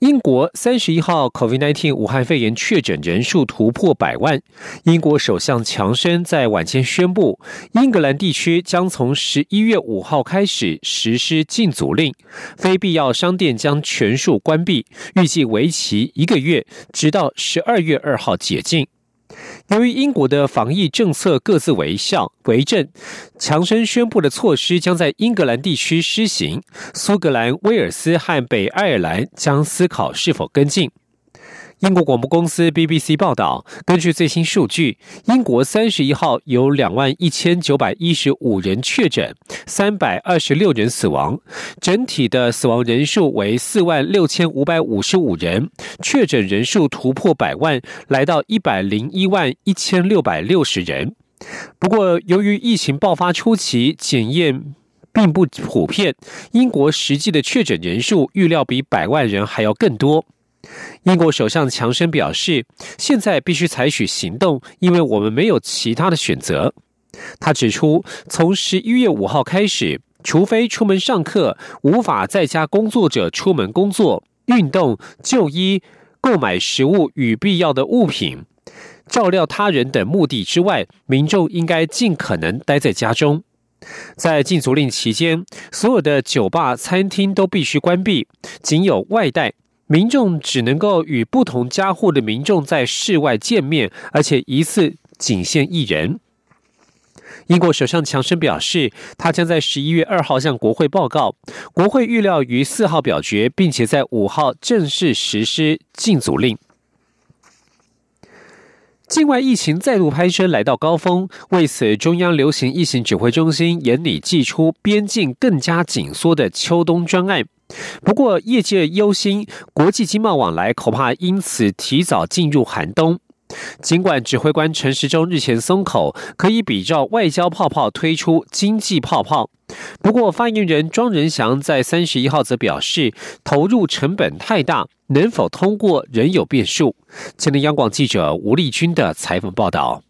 英国三十一号 COVID-19 武汉肺炎确诊人数突破百万。英国首相强生在晚间宣布，英格兰地区将从十一月五号开始实施禁足令，非必要商店将全数关闭，预计为期一个月，直到十二月二号解禁。由于英国的防疫政策各自为向为政，强生宣布的措施将在英格兰地区施行，苏格兰、威尔斯和北爱尔兰将思考是否跟进。英国广播公司 BBC 报道，根据最新数据，英国三十一号有两万一千九百一十五人确诊，三百二十六人死亡，整体的死亡人数为四万六千五百五十五人，确诊人数突破百万，来到一百零一万一千六百六十人。不过，由于疫情爆发初期检验并不普遍，英国实际的确诊人数预料比百万人还要更多。英国首相强生表示，现在必须采取行动，因为我们没有其他的选择。他指出，从十一月五号开始，除非出门上课、无法在家工作者出门工作、运动、就医、购买食物与必要的物品、照料他人等目的之外，民众应该尽可能待在家中。在禁足令期间，所有的酒吧、餐厅都必须关闭，仅有外带。民众只能够与不同家户的民众在室外见面，而且一次仅限一人。英国首相强生表示，他将在十一月二号向国会报告，国会预料于四号表决，并且在五号正式实施禁足令。境外疫情再度攀升，来到高峰。为此，中央流行疫情指挥中心严拟祭出边境更加紧缩的秋冬专案。不过，业界忧心国际经贸往来恐怕因此提早进入寒冬。尽管指挥官陈时中日前松口，可以比照外交泡泡推出经济泡泡，不过发言人庄仁祥在三十一号则表示，投入成本太大，能否通过仍有变数。前天央广记者吴立军的采访报道。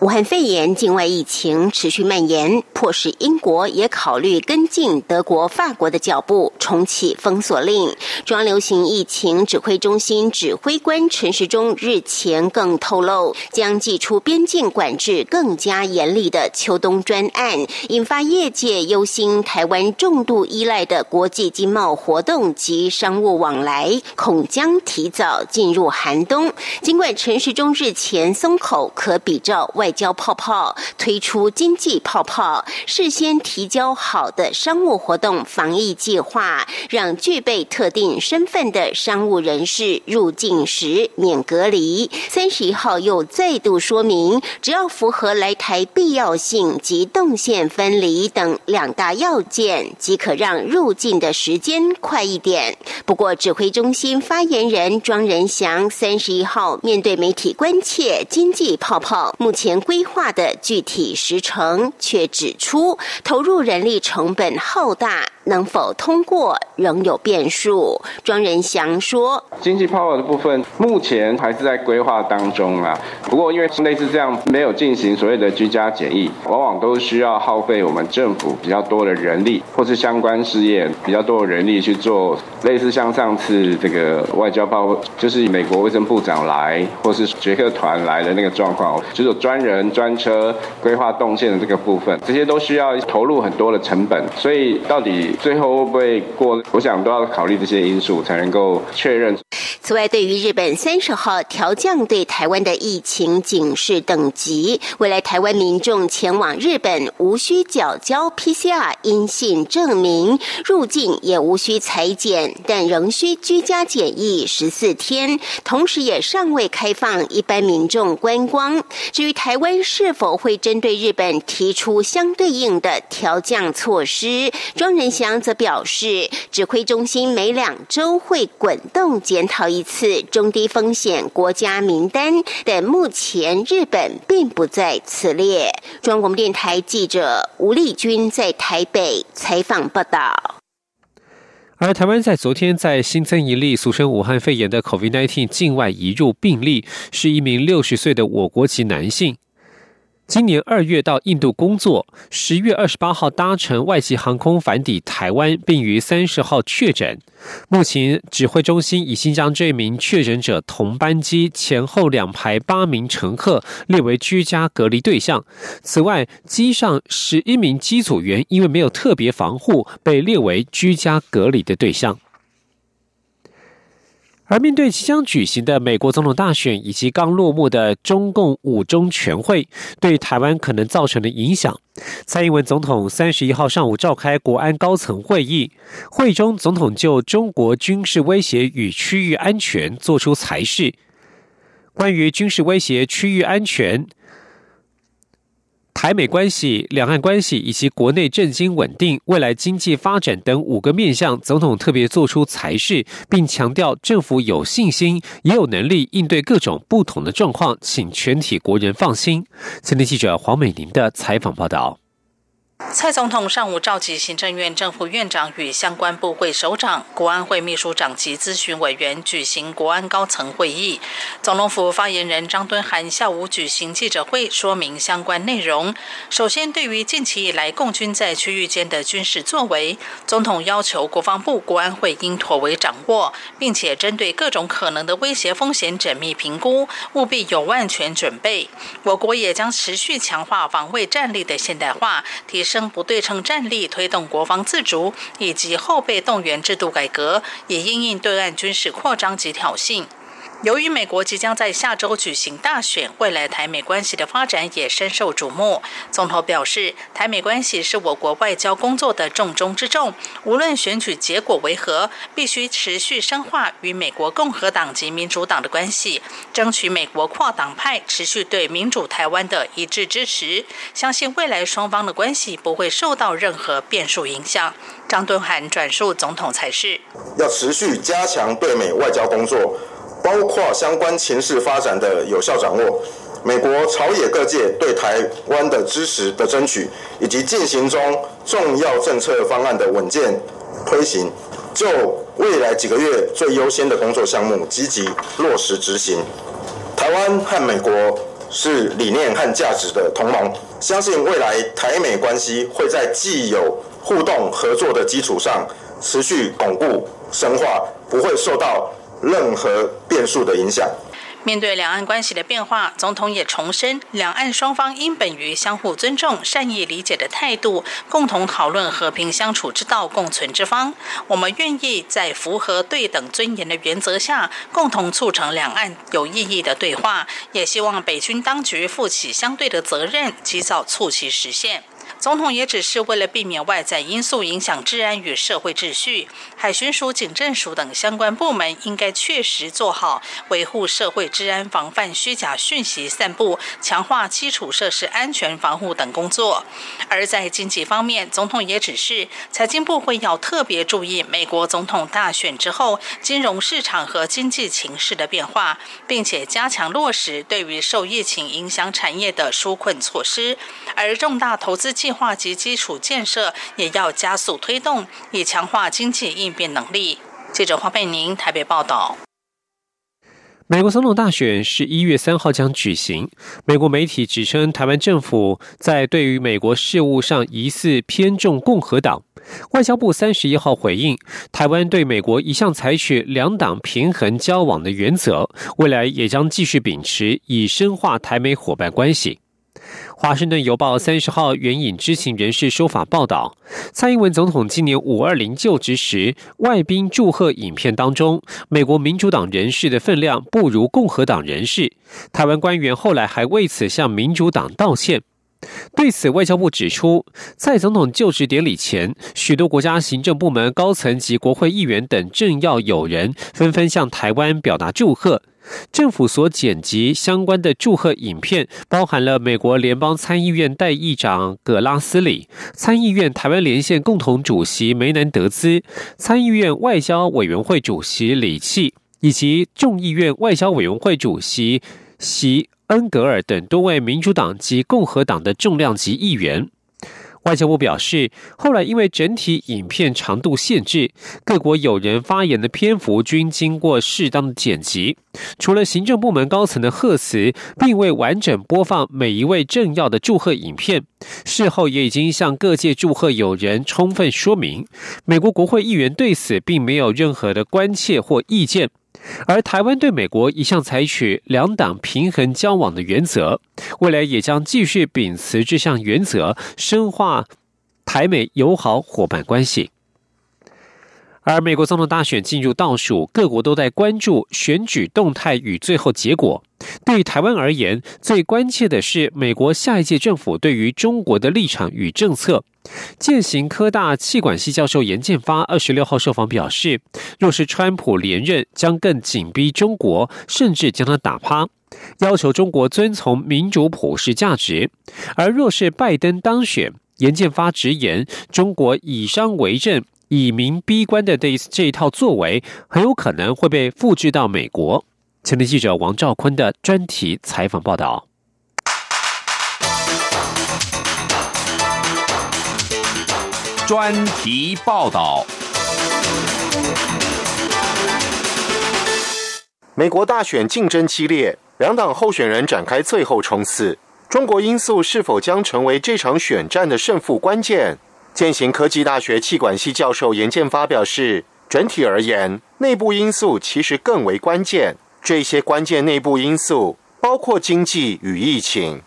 武汉肺炎境外疫情持续蔓延，迫使英国也考虑跟进德国、法国的脚步，重启封锁令。中央流行疫情指挥中心指挥官陈时中日前更透露，将祭出边境管制更加严厉的秋冬专案，引发业界忧心台湾重度依赖的国际经贸活动及商务往来，恐将提早进入寒冬。尽管陈时中日前松口，可比照。外交泡泡推出经济泡泡，事先提交好的商务活动防疫计划，让具备特定身份的商务人士入境时免隔离。三十一号又再度说明，只要符合来台必要性及动线分离等两大要件，即可让入境的时间快一点。不过，指挥中心发言人庄仁祥三十一号面对媒体关切经济泡泡，目前。前规划的具体时程，却指出投入人力成本浩大。能否通过仍有变数。庄仁祥说：“经济泡泡的部分目前还是在规划当中啊。不过因为类似这样没有进行所谓的居家检疫，往往都需要耗费我们政府比较多的人力，或是相关事业比较多的人力去做。类似像上次这个外交泡，就是美国卫生部长来，或是捷克团来的那个状况，就是专人专车规划动线的这个部分，这些都需要投入很多的成本。所以到底。”最后会不会过？我想都要考虑这些因素，才能够确认。此外，对于日本三十号调降对台湾的疫情警示等级，未来台湾民众前往日本无需缴交 PCR 阴性证明，入境也无需裁剪，但仍需居家检疫十四天。同时，也尚未开放一般民众观光。至于台湾是否会针对日本提出相对应的调降措施，庄仁祥则表示，指挥中心每两周会滚动检讨。一次中低风险国家名单，但目前日本并不在此列。中央广播电台记者吴丽君在台北采访报道。而台湾在昨天在新增一例俗称武汉肺炎的 COVID-19 境外移入病例，是一名六十岁的我国籍男性。今年二月到印度工作，十月二十八号搭乘外籍航空返抵台湾，并于三十号确诊。目前指挥中心已经将这名确诊者同班机前后两排八名乘客列为居家隔离对象。此外，机上十一名机组员因为没有特别防护，被列为居家隔离的对象。而面对即将举行的美国总统大选以及刚落幕的中共五中全会对台湾可能造成的影响，蔡英文总统三十一号上午召开国安高层会议，会中总统就中国军事威胁与区域安全作出裁示。关于军事威胁、区域安全。台美关系、两岸关系以及国内政经稳定、未来经济发展等五个面向，总统特别做出裁示，并强调政府有信心，也有能力应对各种不同的状况，请全体国人放心。前天记者黄美玲的采访报道。蔡总统上午召集行政院政府院长与相关部会首长、国安会秘书长及咨询委员举行国安高层会议。总统府发言人张敦涵下午举行记者会，说明相关内容。首先，对于近期以来共军在区域间的军事作为，总统要求国防部、国安会应妥为掌握，并且针对各种可能的威胁风险缜密评估，务必有万全准备。我国也将持续强化防卫战力的现代化，提。升不对称战力，推动国防自主，以及后备动员制度改革，也应应对岸军事扩张及挑衅。由于美国即将在下周举行大选，未来台美关系的发展也深受瞩目。总统表示，台美关系是我国外交工作的重中之重，无论选举结果为何，必须持续深化与美国共和党及民主党的关系，争取美国跨党派持续对民主台湾的一致支持。相信未来双方的关系不会受到任何变数影响。张敦涵转述总统才是要持续加强对美外交工作。包括相关情势发展的有效掌握，美国朝野各界对台湾的支持的争取，以及进行中重要政策方案的稳健推行，就未来几个月最优先的工作项目积极落实执行。台湾和美国是理念和价值的同盟，相信未来台美关系会在既有互动合作的基础上持续巩固深化，不会受到。任何变数的影响。面对两岸关系的变化，总统也重申，两岸双方应本于相互尊重、善意理解的态度，共同讨论和平相处之道、共存之方。我们愿意在符合对等尊严的原则下，共同促成两岸有意义的对话。也希望北军当局负起相对的责任，及早促其实现。总统也只是为了避免外在因素影响治安与社会秩序，海巡署、警政署等相关部门应该确实做好维护社会治安、防范虚假讯息散布、强化基础设施安全防护等工作。而在经济方面，总统也指示财经部会要特别注意美国总统大选之后金融市场和经济情势的变化，并且加强落实对于受疫情影响产业的纾困措施，而重大投资计化及基础建设也要加速推动，以强化经济应变能力。记者黄佩宁台北报道。美国总统大选是一月三号将举行。美国媒体指称，台湾政府在对于美国事务上疑似偏重共和党。外交部三十一号回应，台湾对美国一向采取两党平衡交往的原则，未来也将继续秉持，以深化台美伙伴关系。华盛顿邮报三十号援引知情人士说法报道，蔡英文总统今年五二零就职时外宾祝贺影片当中，美国民主党人士的分量不如共和党人士。台湾官员后来还为此向民主党道歉。对此，外交部指出，在总统就职典礼前，许多国家行政部门高层及国会议员等政要友人纷纷向台湾表达祝贺。政府所剪辑相关的祝贺影片，包含了美国联邦参议院代议长葛拉斯里、参议院台湾连线共同主席梅南德兹、参议院外交委员会主席李契。以及众议院外交委员会主席席恩格尔等多位民主党及共和党的重量级议员。外交部表示，后来因为整体影片长度限制，各国友人发言的篇幅均经过适当的剪辑。除了行政部门高层的贺词，并未完整播放每一位政要的祝贺影片。事后也已经向各界祝贺友人充分说明。美国国会议员对此并没有任何的关切或意见。而台湾对美国一向采取两党平衡交往的原则，未来也将继续秉持这项原则，深化台美友好伙伴关系。而美国总统大选进入倒数，各国都在关注选举动态与最后结果。对台湾而言，最关切的是美国下一届政府对于中国的立场与政策。践行科大气管系教授严建发二十六号受访表示，若是川普连任，将更紧逼中国，甚至将他打趴，要求中国遵从民主普世价值；而若是拜登当选，严建发直言，中国以商为政、以民逼官的这这一套作为，很有可能会被复制到美国。前天记者王兆坤的专题采访报道。专题报道。美国大选竞争激烈，两党候选人展开最后冲刺。中国因素是否将成为这场选战的胜负关键？建行科技大学气管系教授严建发表示，整体而言，内部因素其实更为关键。这些关键内部因素包括经济与疫情。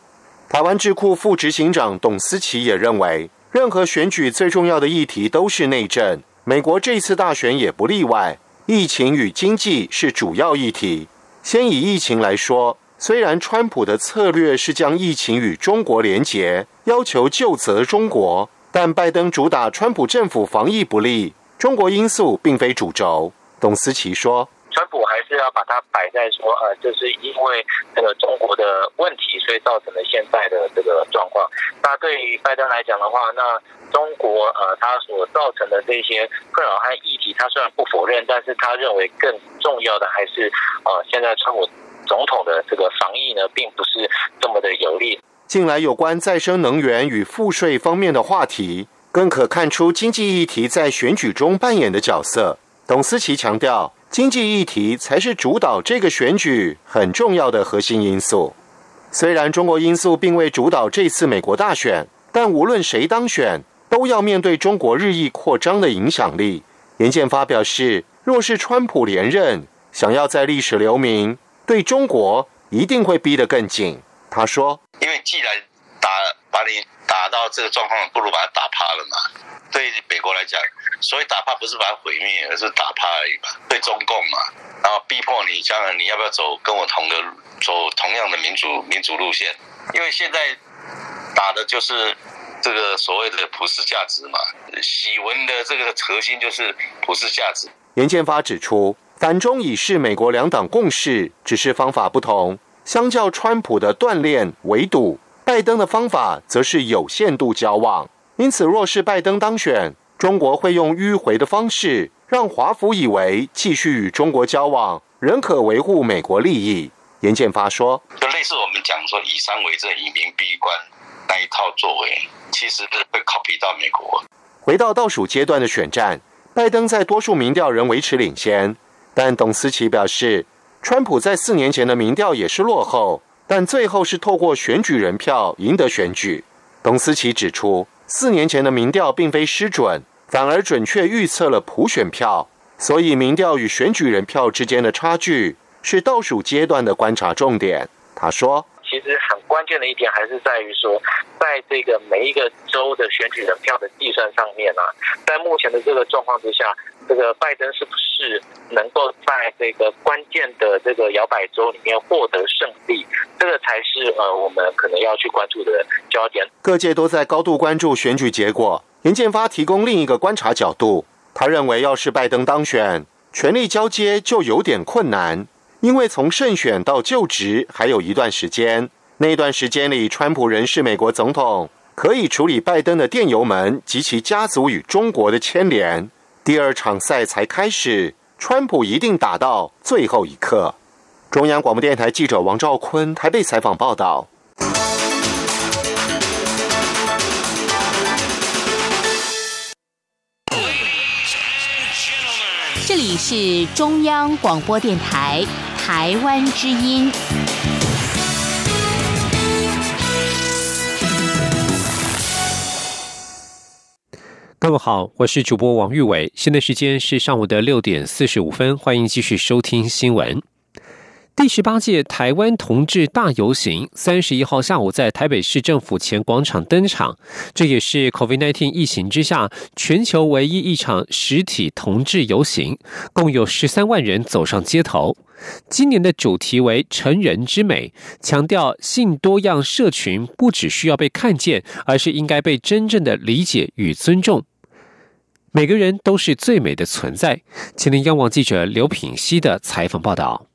台湾智库副执行长董思琪也认为。任何选举最重要的议题都是内政，美国这次大选也不例外。疫情与经济是主要议题。先以疫情来说，虽然川普的策略是将疫情与中国连结，要求就责中国，但拜登主打川普政府防疫不力，中国因素并非主轴。董思琪说。川普要把它摆在说，呃，就是因为这个中国的问题，所以造成了现在的这个状况。那对于拜登来讲的话，那中国呃，他所造成的这些困扰和议题，他虽然不否认，但是他认为更重要的还是，呃，现在川普总统的这个防疫呢，并不是这么的有利。近来有关再生能源与赋税方面的话题，更可看出经济议题在选举中扮演的角色。董思琪强调。经济议题才是主导这个选举很重要的核心因素。虽然中国因素并未主导这次美国大选，但无论谁当选，都要面对中国日益扩张的影响力。严建发表示，若是川普连任，想要在历史留名，对中国一定会逼得更紧。他说：“因为既然打把你打到这个状况，不如把他打趴了嘛。”对美国来讲，所以打怕不是把它毁灭，而是打怕而已嘛。对中共嘛，然后逼迫你将来你要不要走跟我同的走同样的民主民主路线？因为现在打的就是这个所谓的普世价值嘛。喜文的这个核心就是普世价值。严建发指出，反中已是美国两党共识，只是方法不同。相较川普的锻炼围堵，拜登的方法则是有限度交往。因此，若是拜登当选，中国会用迂回的方式，让华府以为继续与中国交往，仍可维护美国利益。严建发说：“就类似我们讲说以商为政、以民逼官那一套作为，其实是会 copy 到美国。”回到倒数阶段的选战，拜登在多数民调仍维持领先，但董思琪表示，川普在四年前的民调也是落后，但最后是透过选举人票赢得选举。董思琪指出。四年前的民调并非失准，反而准确预测了普选票，所以民调与选举人票之间的差距是倒数阶段的观察重点。他说。关键的一点还是在于说，在这个每一个州的选举人票的计算上面啊，在目前的这个状况之下，这个拜登是不是能够在这个关键的这个摇摆州里面获得胜利，这个才是呃我们可能要去关注的焦点。各界都在高度关注选举结果。严建发提供另一个观察角度，他认为要是拜登当选，权力交接就有点困难。因为从胜选到就职还有一段时间，那段时间里，川普仍是美国总统，可以处理拜登的电邮门及其家族与中国的牵连。第二场赛才开始，川普一定打到最后一刻。中央广播电台记者王兆坤台北采访报道。这里是中央广播电台台湾之音。各位好，我是主播王玉伟，现在时间是上午的六点四十五分，欢迎继续收听新闻。第十八届台湾同志大游行三十一号下午在台北市政府前广场登场，这也是 COVID-19 疫情之下全球唯一一场实体同志游行，共有十三万人走上街头。今年的主题为“成人之美”，强调性多样社群不只需要被看见，而是应该被真正的理解与尊重。每个人都是最美的存在。请听央广记者刘品熙的采访报道。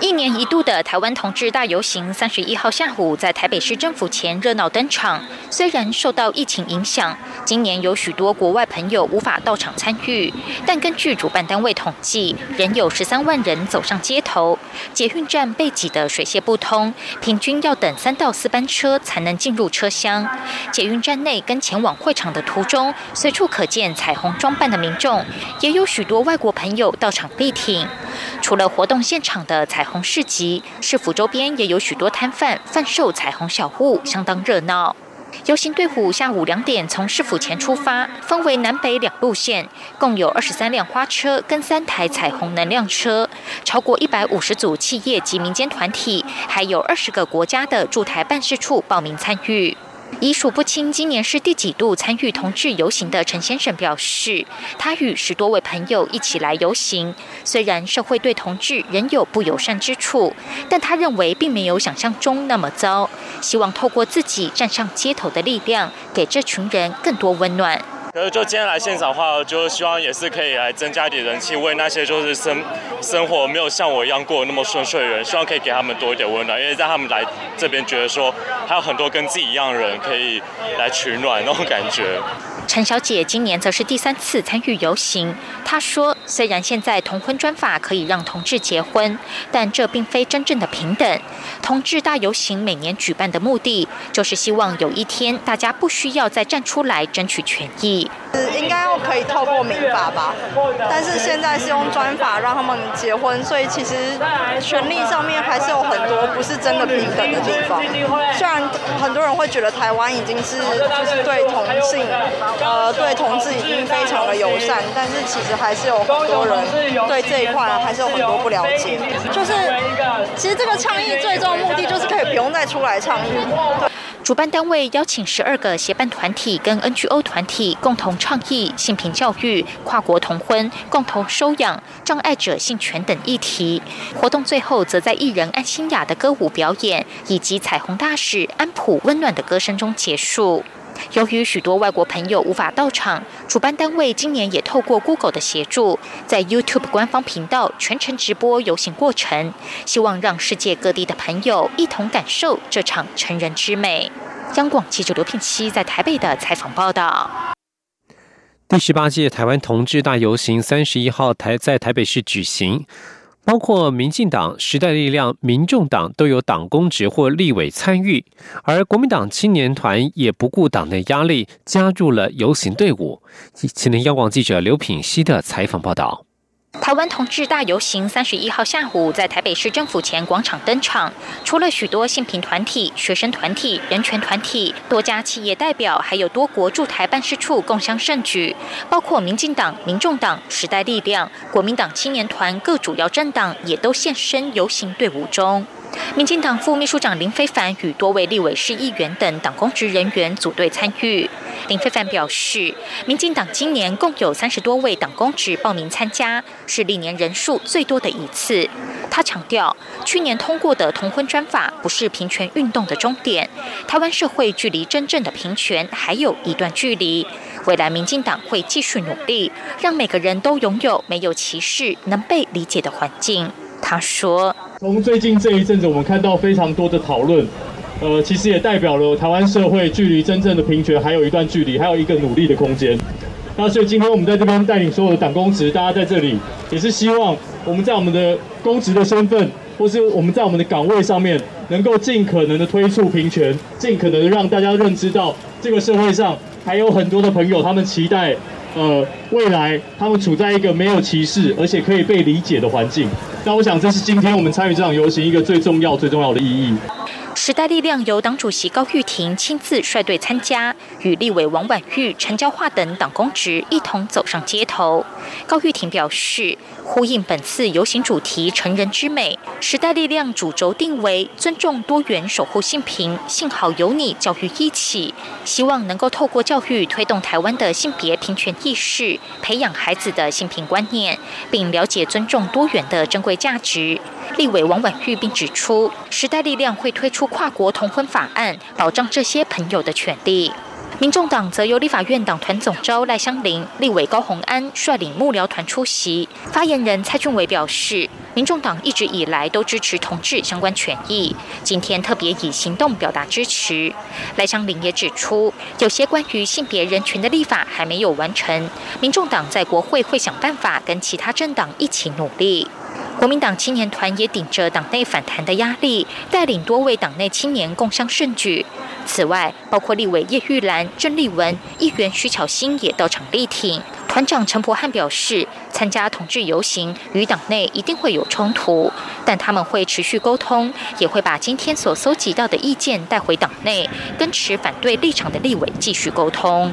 一年一度的台湾同志大游行，三十一号下午在台北市政府前热闹登场。虽然受到疫情影响，今年有许多国外朋友无法到场参与，但根据主办单位统计，仍有十三万人走上街头。捷运站被挤得水泄不通，平均要等三到四班车才能进入车厢。捷运站内跟前往会场的途中，随处可见彩虹装扮的民众，也有许多外国朋友到场力挺。除了活动现场的彩红市集，市府周边也有许多摊贩贩售彩虹小物，相当热闹。游行队伍下午两点从市府前出发，分为南北两路线，共有二十三辆花车跟三台彩虹能量车，超过一百五十组企业及民间团体，还有二十个国家的驻台办事处报名参与。已数不清今年是第几度参与同志游行的陈先生表示，他与十多位朋友一起来游行。虽然社会对同志仍有不友善之处，但他认为并没有想象中那么糟。希望透过自己站上街头的力量，给这群人更多温暖。可是就今天来现场的话，就希望也是可以来增加一点人气，为那些就是生生活没有像我一样过那么顺遂的人，希望可以给他们多一点温暖，因为让他们来这边觉得说，还有很多跟自己一样的人可以来取暖那种感觉。陈小姐今年则是第三次参与游行。她说：“虽然现在同婚专法可以让同志结婚，但这并非真正的平等。同志大游行每年举办的目的，就是希望有一天大家不需要再站出来争取权益。应该要可以透过民法吧，但是现在是用专法让他们结婚，所以其实权利上面还是有很多不是真的平等的地方。虽然很多人会觉得台湾已经是就是对同性。”呃，对同志已经非常的友善，但是其实还是有很多人对这一块还是有很多不了解。就是，其实这个倡议最终的目的就是可以不用再出来倡议。主办单位邀请十二个协办团体跟 NGO 团体共同倡议性平教育、跨国同婚、共同收养、障碍者性权等议题。活动最后则在艺人安心雅的歌舞表演以及彩虹大使安普温暖的歌声中结束。由于许多外国朋友无法到场，主办单位今年也透过 Google 的协助，在 YouTube 官方频道全程直播游行过程，希望让世界各地的朋友一同感受这场成人之美。央广记者刘聘熙在台北的采访报道。第十八届台湾同志大游行三十一号台在台北市举行。包括民进党、时代力量、民众党都有党公职或立委参与，而国民党青年团也不顾党内压力，加入了游行队伍。请听央广记者刘品希的采访报道。台湾同志大游行三十一号下午在台北市政府前广场登场，除了许多性平团体、学生团体、人权团体、多家企业代表，还有多国驻台办事处共襄盛举，包括民进党、民众党、时代力量、国民党青年团各主要政党也都现身游行队伍中。民进党副秘书长林非凡与多位立委市议员等党公职人员组队参与。林非凡表示，民进党今年共有三十多位党公职报名参加，是历年人数最多的一次。他强调，去年通过的同婚专法不是平权运动的终点，台湾社会距离真正的平权还有一段距离。未来民进党会继续努力，让每个人都拥有没有歧视、能被理解的环境。他说：“从最近这一阵子，我们看到非常多的讨论，呃，其实也代表了台湾社会距离真正的平权还有一段距离，还有一个努力的空间。那所以今天我们在这边带领所有的党公职，大家在这里也是希望我们在我们的公职的身份，或是我们在我们的岗位上面，能够尽可能的推出平权，尽可能的让大家认知到这个社会上还有很多的朋友，他们期待，呃，未来他们处在一个没有歧视，而且可以被理解的环境。那我想这是今天我们参与这场游行一个最重要、最重要的意义。时代力量由党主席高玉婷亲自率队参加，与立委王婉玉、陈椒化等党公职一同走上街头。高玉婷表示，呼应本次游行主题“成人之美”，时代力量主轴定为尊重多元、守护性平、幸好有你教育一起，希望能够透过教育推动台湾的性别平权意识，培养孩子的性平观念，并了解尊重多元的珍贵价值。立委王婉玉并指出，时代力量会推出跨国同婚法案，保障这些朋友的权利。民众党则由立法院党团总召赖香林、立委高鸿安率领幕僚团出席。发言人蔡俊伟表示，民众党一直以来都支持同志相关权益，今天特别以行动表达支持。赖香林也指出，有些关于性别人权的立法还没有完成，民众党在国会会想办法跟其他政党一起努力。国民党青年团也顶着党内反弹的压力，带领多位党内青年共襄盛举。此外，包括立委叶玉兰、郑丽文、议员徐巧芯也到场力挺。团长陈柏汉表示，参加同志游行与党内一定会有冲突，但他们会持续沟通，也会把今天所搜集到的意见带回党内，跟持反对立场的立委继续沟通。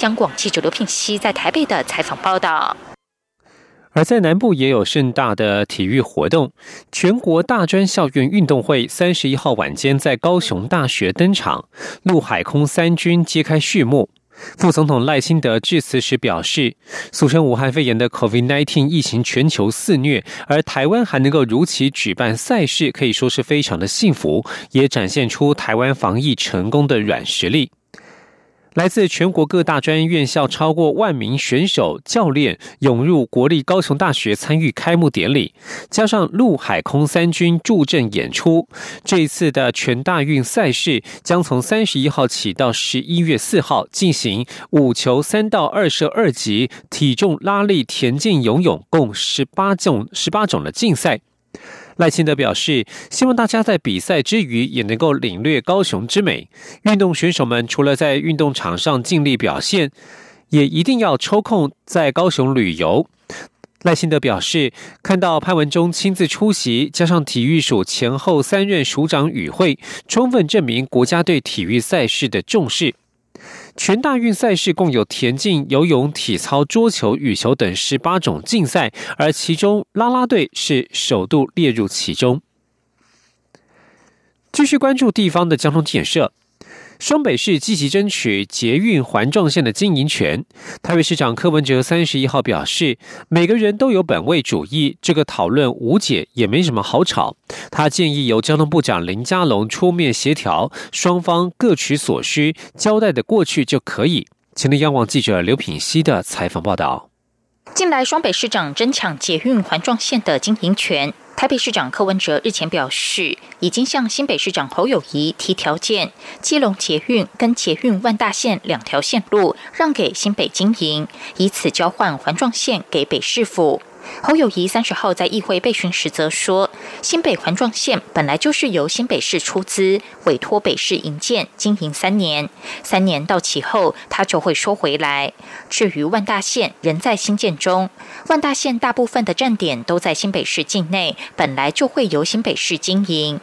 央广记者刘聘熙在台北的采访报道。而在南部也有盛大的体育活动，全国大专校院运动会三十一号晚间在高雄大学登场，陆海空三军揭开序幕。副总统赖清德致辞时表示，俗称武汉肺炎的 COVID-19 疫情全球肆虐，而台湾还能够如期举办赛事，可以说是非常的幸福，也展现出台湾防疫成功的软实力。来自全国各大专院校超过万名选手、教练涌入国立高雄大学参与开幕典礼，加上陆海空三军助阵演出，这一次的全大运赛事将从三十一号起到十一月四号进行五球三到二射二级体重拉力、田径、游泳共十八种十八种的竞赛。赖清德表示，希望大家在比赛之余也能够领略高雄之美。运动选手们除了在运动场上尽力表现，也一定要抽空在高雄旅游。赖清德表示，看到潘文忠亲自出席，加上体育署前后三任署长与会，充分证明国家对体育赛事的重视。全大运赛事共有田径、游泳、体操、桌球、羽球等十八种竞赛，而其中啦啦队是首度列入其中。继续关注地方的交通建设。双北市积极争取捷运环状线的经营权。台北市长柯文哲三十一号表示，每个人都有本位主义，这个讨论无解，也没什么好吵。他建议由交通部长林佳龙出面协调，双方各取所需，交代的过去就可以。请听央广记者刘品熙的采访报道。近来双北市长争抢捷运环状线的经营权。台北市长柯文哲日前表示，已经向新北市长侯友谊提条件，基隆捷运跟捷运万大线两条线路让给新北经营，以此交换环状线给北市府。侯友谊三十号在议会被询时则说，新北环状线本来就是由新北市出资委托北市营建经营三年，三年到期后他就会收回来。至于万大线仍在新建中，万大线大部分的站点都在新北市境内，本来就会由新北市经营。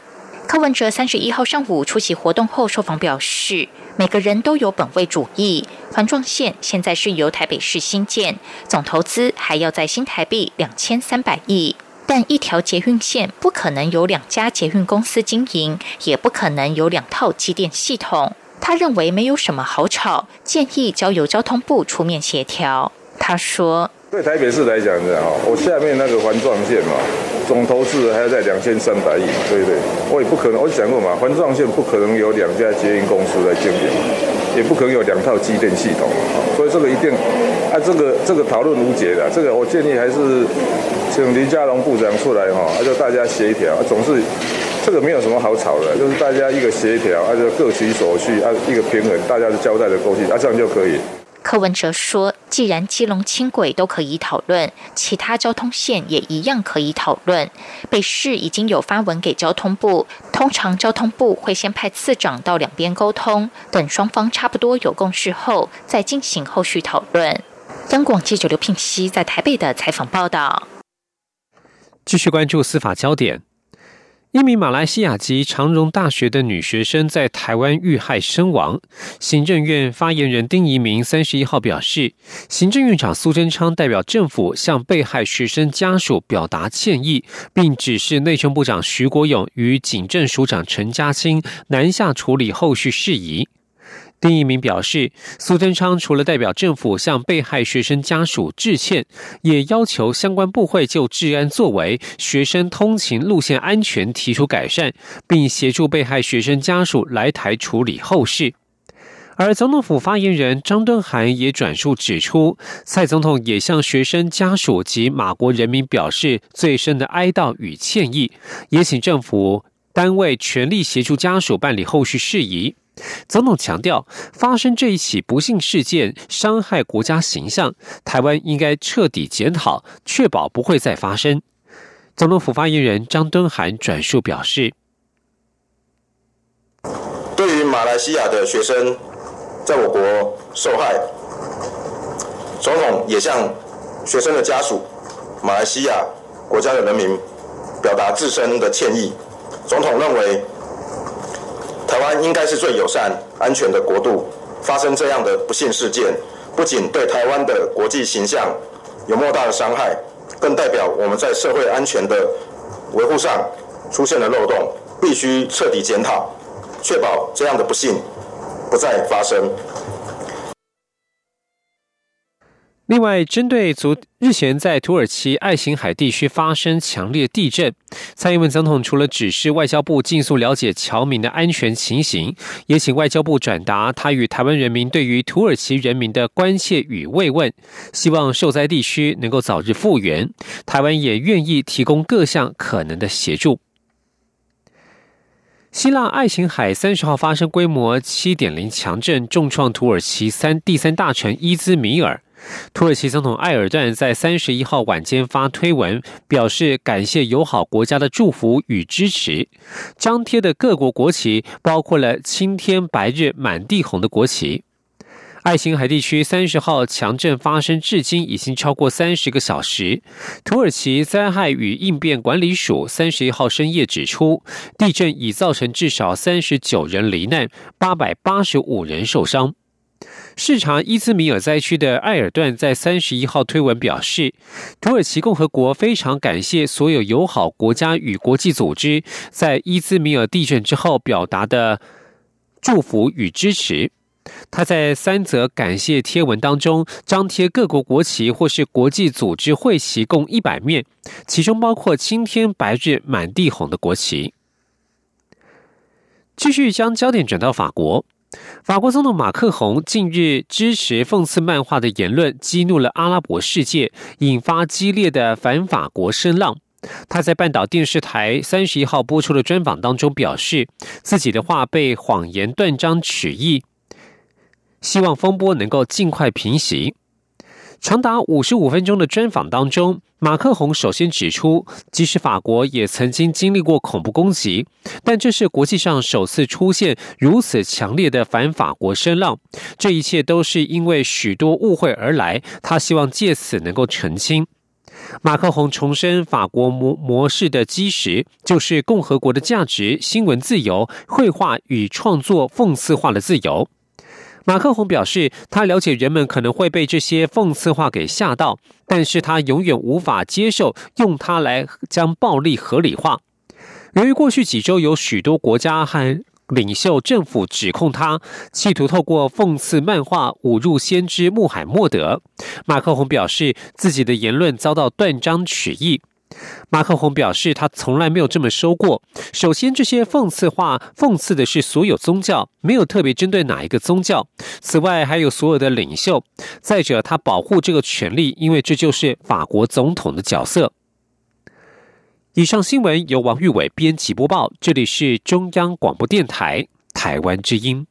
柯文哲三十一号上午出席活动后受访表示，每个人都有本位主义。环状线现在是由台北市新建，总投资还要在新台币两千三百亿。但一条捷运线不可能有两家捷运公司经营，也不可能有两套机电系统。他认为没有什么好吵，建议交由交通部出面协调。他说。对台北市来讲的哈，我下面那个环状线嘛，总投资还要在两千三百亿，对不对？我也不可能，我讲过嘛，环状线不可能有两家捷运公司来经营，也不可能有两套机电系统，所以这个一定，啊，这个这个讨论无解的，这个我建议还是请林佳龙部长出来哈，就大家协调，总是这个没有什么好吵的，就是大家一个协调，啊，就各取所需，啊，一个平衡，大家的交代的过去，啊，这样就可以。柯文哲说：“既然基隆轻轨都可以讨论，其他交通线也一样可以讨论。北市已经有发文给交通部，通常交通部会先派次长到两边沟通，等双方差不多有共识后，再进行后续讨论。”央广记者刘聘熙在台北的采访报道。继续关注司法焦点。一名马来西亚籍长荣大学的女学生在台湾遇害身亡。行政院发言人丁仪明三十一号表示，行政院长苏贞昌代表政府向被害学生家属表达歉意，并指示内政部长徐国勇与警政署长陈嘉欣南下处理后续事宜。丁一鸣表示，苏贞昌除了代表政府向被害学生家属致歉，也要求相关部会就治安作为、学生通勤路线安全提出改善，并协助被害学生家属来台处理后事。而总统府发言人张敦涵也转述指出，蔡总统也向学生家属及马国人民表示最深的哀悼与歉意，也请政府单位全力协助家属办理后续事宜。总统强调，发生这一起不幸事件伤害国家形象，台湾应该彻底检讨，确保不会再发生。总统府发言人张敦涵转述表示：“对于马来西亚的学生在我国受害，总统也向学生的家属、马来西亚国家的人民表达自身的歉意。总统认为。”台湾应该是最友善、安全的国度。发生这样的不幸事件，不仅对台湾的国际形象有莫大的伤害，更代表我们在社会安全的维护上出现了漏洞，必须彻底检讨，确保这样的不幸不再发生。另外，针对昨日前在土耳其爱琴海地区发生强烈地震，蔡英文总统除了指示外交部尽速了解侨民的安全情形，也请外交部转达他与台湾人民对于土耳其人民的关切与慰问，希望受灾地区能够早日复原。台湾也愿意提供各项可能的协助。希腊爱琴海三十号发生规模七点零强震，重创土耳其三第三大城伊兹米尔。土耳其总统埃尔段在三十一号晚间发推文，表示感谢友好国家的祝福与支持。张贴的各国国旗包括了青天白日满地红的国旗。爱琴海地区三十号强震发生至今已经超过三十个小时。土耳其灾害与应变管理署三十一号深夜指出，地震已造成至少三十九人罹难，八百八十五人受伤。视察伊兹米尔灾区的埃尔段在三十一号推文表示，土耳其共和国非常感谢所有友好国家与国际组织在伊兹米尔地震之后表达的祝福与支持。他在三则感谢贴文当中张贴各国国旗或是国际组织会旗共一百面，其中包括青天白日满地红的国旗。继续将焦点转到法国。法国总统马克宏近日支持讽刺漫画的言论，激怒了阿拉伯世界，引发激烈的反法国声浪。他在半岛电视台三十一号播出的专访当中表示，自己的话被谎言断章取义，希望风波能够尽快平息。长达五十五分钟的专访当中，马克宏首先指出，即使法国也曾经经历过恐怖攻击，但这是国际上首次出现如此强烈的反法国声浪。这一切都是因为许多误会而来，他希望借此能够澄清。马克宏重申，法国模模式的基石就是共和国的价值、新闻自由、绘画与创作讽刺化的自由。马克宏表示，他了解人们可能会被这些讽刺话给吓到，但是他永远无法接受用它来将暴力合理化。由于过去几周有许多国家和领袖政府指控他企图透过讽刺漫画侮辱先知穆罕默德，马克宏表示自己的言论遭到断章取义。马克宏表示，他从来没有这么说过。首先，这些讽刺话讽刺的是所有宗教，没有特别针对哪一个宗教。此外，还有所有的领袖。再者，他保护这个权利，因为这就是法国总统的角色。以上新闻由王玉伟编辑播报，这里是中央广播电台台湾之音。